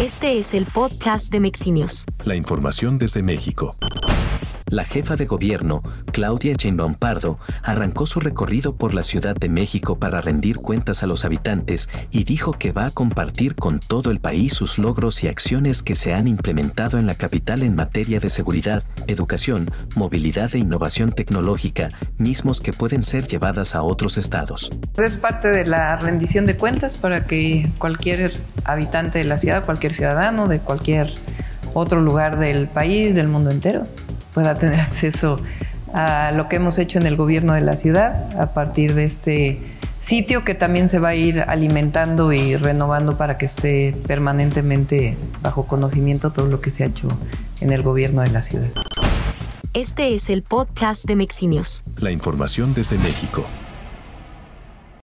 Este es el podcast de Mexinios. La información desde México. La jefa de gobierno, Claudia Sheinbaum arrancó su recorrido por la Ciudad de México para rendir cuentas a los habitantes y dijo que va a compartir con todo el país sus logros y acciones que se han implementado en la capital en materia de seguridad, educación, movilidad e innovación tecnológica, mismos que pueden ser llevadas a otros estados. Es parte de la rendición de cuentas para que cualquier habitante de la ciudad, cualquier ciudadano de cualquier otro lugar del país, del mundo entero, pueda tener acceso a lo que hemos hecho en el gobierno de la ciudad a partir de este sitio que también se va a ir alimentando y renovando para que esté permanentemente bajo conocimiento todo lo que se ha hecho en el gobierno de la ciudad. Este es el podcast de Mexinios. La información desde México.